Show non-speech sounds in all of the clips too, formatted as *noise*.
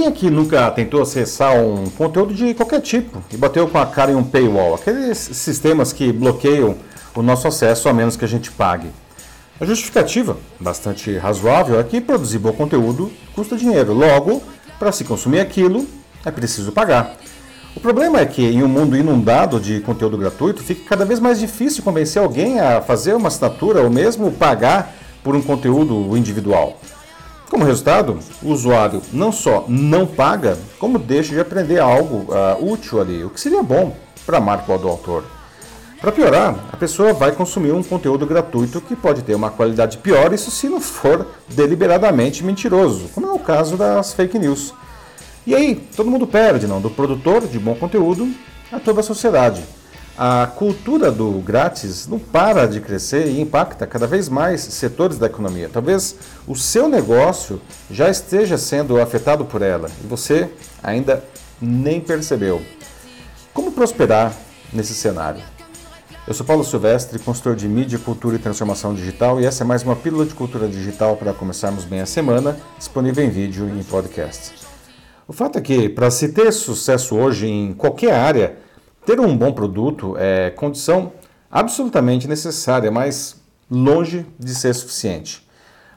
quem aqui nunca tentou acessar um conteúdo de qualquer tipo e bateu com a cara em um paywall? Aqueles sistemas que bloqueiam o nosso acesso a menos que a gente pague. A justificativa, bastante razoável, é que produzir bom conteúdo custa dinheiro. Logo, para se consumir aquilo, é preciso pagar. O problema é que, em um mundo inundado de conteúdo gratuito, fica cada vez mais difícil convencer alguém a fazer uma assinatura ou mesmo pagar por um conteúdo individual. Como resultado, o usuário não só não paga, como deixa de aprender algo uh, útil ali, o que seria bom para a marca do autor. Para piorar, a pessoa vai consumir um conteúdo gratuito que pode ter uma qualidade pior, isso se não for deliberadamente mentiroso, como é o caso das fake news. E aí, todo mundo perde, não? Do produtor de bom conteúdo a toda a sociedade. A cultura do grátis não para de crescer e impacta cada vez mais setores da economia. Talvez o seu negócio já esteja sendo afetado por ela e você ainda nem percebeu. Como prosperar nesse cenário? Eu sou Paulo Silvestre, consultor de mídia, cultura e transformação digital, e essa é mais uma pílula de cultura digital para começarmos bem a semana, disponível em vídeo e em podcast. O fato é que, para se ter sucesso hoje em qualquer área, ter um bom produto é condição absolutamente necessária, mas longe de ser suficiente.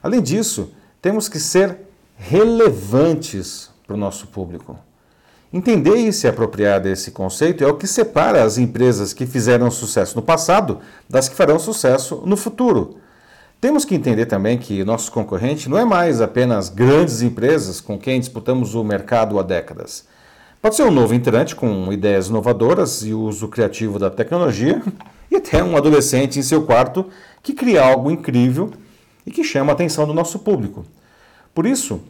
Além disso, temos que ser relevantes para o nosso público. Entender e se apropriar desse conceito é o que separa as empresas que fizeram sucesso no passado das que farão sucesso no futuro. Temos que entender também que nosso concorrente não é mais apenas grandes empresas com quem disputamos o mercado há décadas. Pode ser um novo entrante com ideias inovadoras e uso criativo da tecnologia, *laughs* e até um adolescente em seu quarto que cria algo incrível e que chama a atenção do nosso público. Por isso,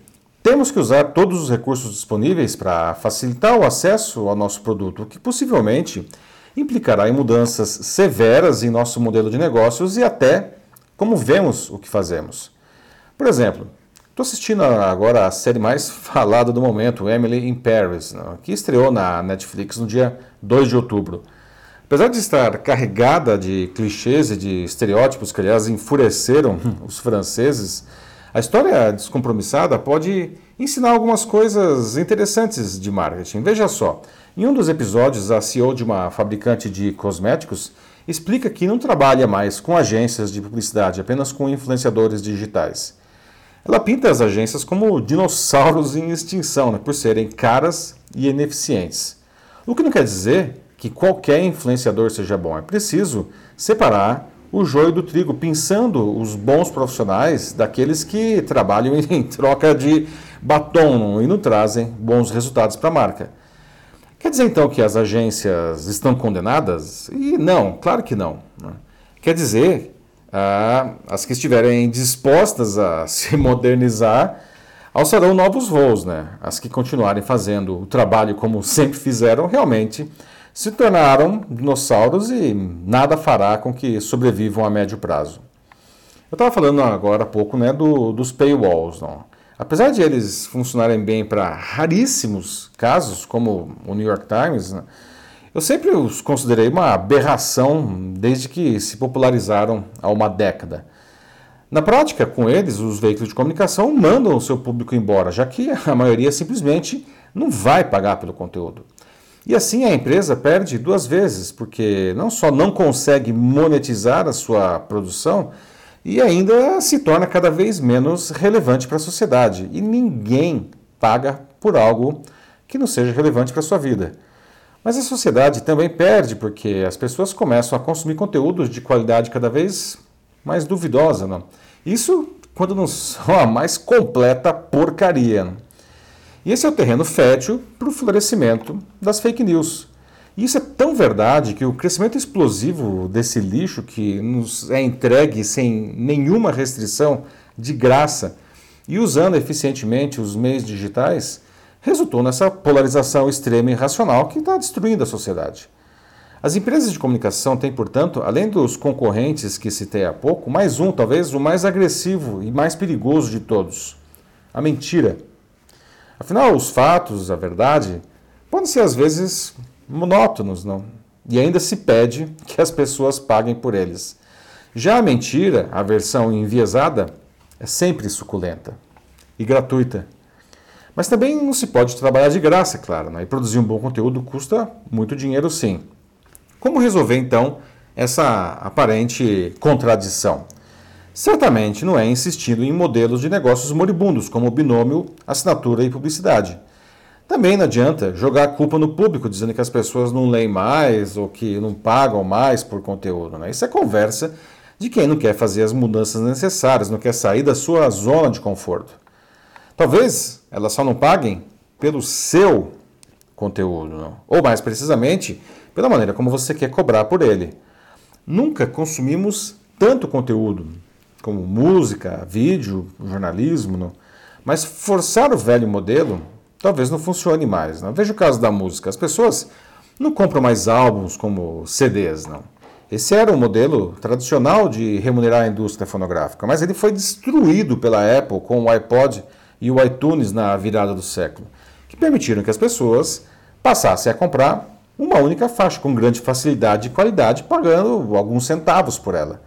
temos que usar todos os recursos disponíveis para facilitar o acesso ao nosso produto, que possivelmente implicará em mudanças severas em nosso modelo de negócios e até como vemos o que fazemos. Por exemplo, estou assistindo agora a série mais *laughs* falada do momento, Emily in Paris, né, que estreou na Netflix no dia 2 de outubro. Apesar de estar carregada de clichês e de estereótipos que, aliás, enfureceram *laughs* os franceses, a história descompromissada pode ensinar algumas coisas interessantes de marketing. Veja só, em um dos episódios, a CEO de uma fabricante de cosméticos explica que não trabalha mais com agências de publicidade, apenas com influenciadores digitais. Ela pinta as agências como dinossauros em extinção, né, por serem caras e ineficientes. O que não quer dizer que qualquer influenciador seja bom. É preciso separar o joio do trigo, pensando os bons profissionais daqueles que trabalham *laughs* em troca de batom e não trazem bons resultados para a marca. Quer dizer então que as agências estão condenadas? E não, claro que não. Né? Quer dizer, ah, as que estiverem dispostas a *laughs* se modernizar alçarão novos voos, né? As que continuarem fazendo o trabalho como sempre fizeram, realmente se tornaram dinossauros e nada fará com que sobrevivam a médio prazo. Eu estava falando agora há pouco né, do, dos paywalls. Não? Apesar de eles funcionarem bem para raríssimos casos, como o New York Times, né, eu sempre os considerei uma aberração desde que se popularizaram há uma década. Na prática, com eles, os veículos de comunicação mandam o seu público embora, já que a maioria simplesmente não vai pagar pelo conteúdo. E assim a empresa perde duas vezes, porque não só não consegue monetizar a sua produção, e ainda se torna cada vez menos relevante para a sociedade. E ninguém paga por algo que não seja relevante para a sua vida. Mas a sociedade também perde porque as pessoas começam a consumir conteúdos de qualidade cada vez mais duvidosa. Não? Isso quando não são a mais completa porcaria. E esse é o terreno fértil para o florescimento das fake news. E isso é tão verdade que o crescimento explosivo desse lixo que nos é entregue sem nenhuma restrição, de graça, e usando eficientemente os meios digitais, resultou nessa polarização extrema e irracional que está destruindo a sociedade. As empresas de comunicação têm, portanto, além dos concorrentes que citei há pouco, mais um, talvez o mais agressivo e mais perigoso de todos: a mentira. Afinal, os fatos, a verdade, podem ser às vezes monótonos, não? E ainda se pede que as pessoas paguem por eles. Já a mentira, a versão enviesada, é sempre suculenta e gratuita. Mas também não se pode trabalhar de graça, claro, né? e produzir um bom conteúdo custa muito dinheiro sim. Como resolver então essa aparente contradição? Certamente não é insistindo em modelos de negócios moribundos, como binômio, assinatura e publicidade. Também não adianta jogar a culpa no público, dizendo que as pessoas não leem mais ou que não pagam mais por conteúdo. Né? Isso é conversa de quem não quer fazer as mudanças necessárias, não quer sair da sua zona de conforto. Talvez elas só não paguem pelo seu conteúdo, não? ou mais precisamente, pela maneira como você quer cobrar por ele. Nunca consumimos tanto conteúdo, como música, vídeo, jornalismo, não? mas forçar o velho modelo talvez não funcione mais. Não? Veja o caso da música. As pessoas não compram mais álbuns como CDs, não. Esse era o modelo tradicional de remunerar a indústria fonográfica, mas ele foi destruído pela Apple com o iPod e o iTunes na virada do século, que permitiram que as pessoas passassem a comprar uma única faixa com grande facilidade e qualidade, pagando alguns centavos por ela.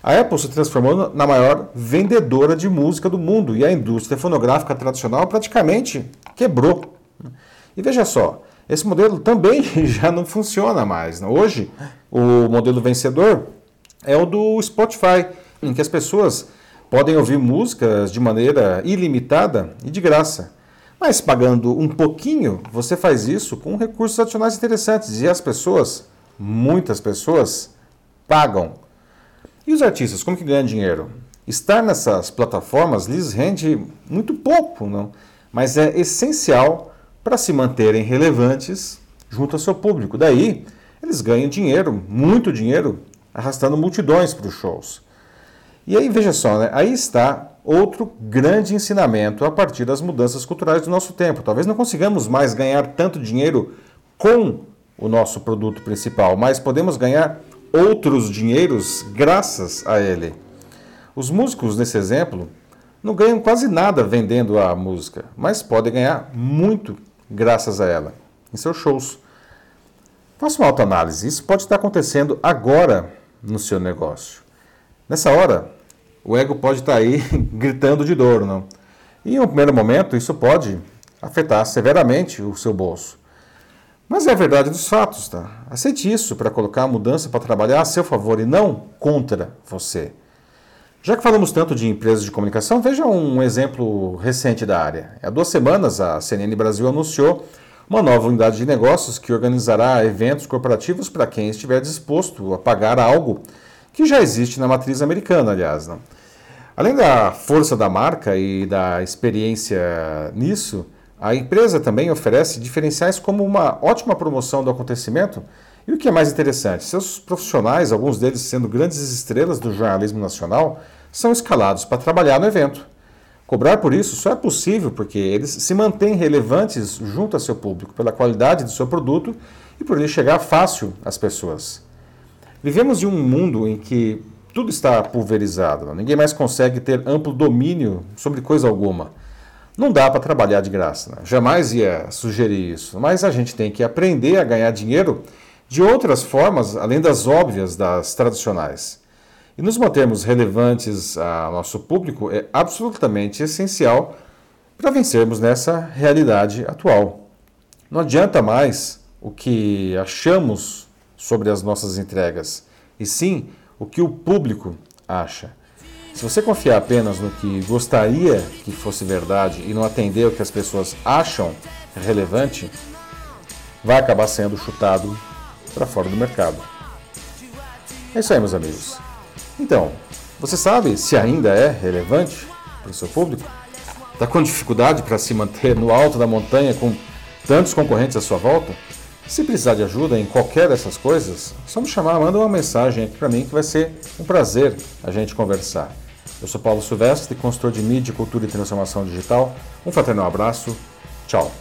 A Apple se transformou na maior vendedora de música do mundo e a indústria fonográfica tradicional praticamente quebrou. E veja só, esse modelo também *laughs* já não funciona mais. Né? Hoje, o modelo vencedor é o do Spotify, em que as pessoas podem ouvir músicas de maneira ilimitada e de graça. Mas pagando um pouquinho, você faz isso com recursos adicionais interessantes e as pessoas, muitas pessoas, pagam. E os artistas, como que ganham dinheiro? Estar nessas plataformas lhes rende muito pouco, não? mas é essencial para se manterem relevantes junto ao seu público. Daí, eles ganham dinheiro, muito dinheiro, arrastando multidões para os shows. E aí, veja só, né? aí está outro grande ensinamento a partir das mudanças culturais do nosso tempo. Talvez não consigamos mais ganhar tanto dinheiro com o nosso produto principal, mas podemos ganhar outros dinheiros graças a ele. Os músicos, nesse exemplo, não ganham quase nada vendendo a música, mas podem ganhar muito graças a ela em seus shows. Faça uma autoanálise. Isso pode estar acontecendo agora no seu negócio. Nessa hora, o ego pode estar aí *laughs* gritando de dor, não? E em um primeiro momento, isso pode afetar severamente o seu bolso. Mas é a verdade dos fatos, tá? Aceite isso para colocar a mudança para trabalhar a seu favor e não contra você. Já que falamos tanto de empresas de comunicação, veja um exemplo recente da área. Há duas semanas, a CNN Brasil anunciou uma nova unidade de negócios que organizará eventos corporativos para quem estiver disposto a pagar algo que já existe na matriz americana, aliás. Né? Além da força da marca e da experiência nisso, a empresa também oferece diferenciais como uma ótima promoção do acontecimento e o que é mais interessante, seus profissionais, alguns deles sendo grandes estrelas do jornalismo nacional, são escalados para trabalhar no evento. Cobrar por isso só é possível porque eles se mantêm relevantes junto a seu público pela qualidade do seu produto e por ele chegar fácil às pessoas. Vivemos em um mundo em que tudo está pulverizado, ninguém mais consegue ter amplo domínio sobre coisa alguma. Não dá para trabalhar de graça, né? jamais ia sugerir isso, mas a gente tem que aprender a ganhar dinheiro de outras formas, além das óbvias, das tradicionais. E nos mantermos relevantes ao nosso público é absolutamente essencial para vencermos nessa realidade atual. Não adianta mais o que achamos sobre as nossas entregas, e sim o que o público acha. Se você confiar apenas no que gostaria que fosse verdade e não atender o que as pessoas acham relevante, vai acabar sendo chutado para fora do mercado. É isso aí, meus amigos. Então, você sabe se ainda é relevante para o seu público? Está com dificuldade para se manter no alto da montanha com tantos concorrentes à sua volta? Se precisar de ajuda em qualquer dessas coisas, é só me chamar, manda uma mensagem aqui para mim que vai ser um prazer a gente conversar. Eu sou Paulo Silvestre, consultor de mídia, cultura e transformação digital. Um fraternal abraço. Tchau.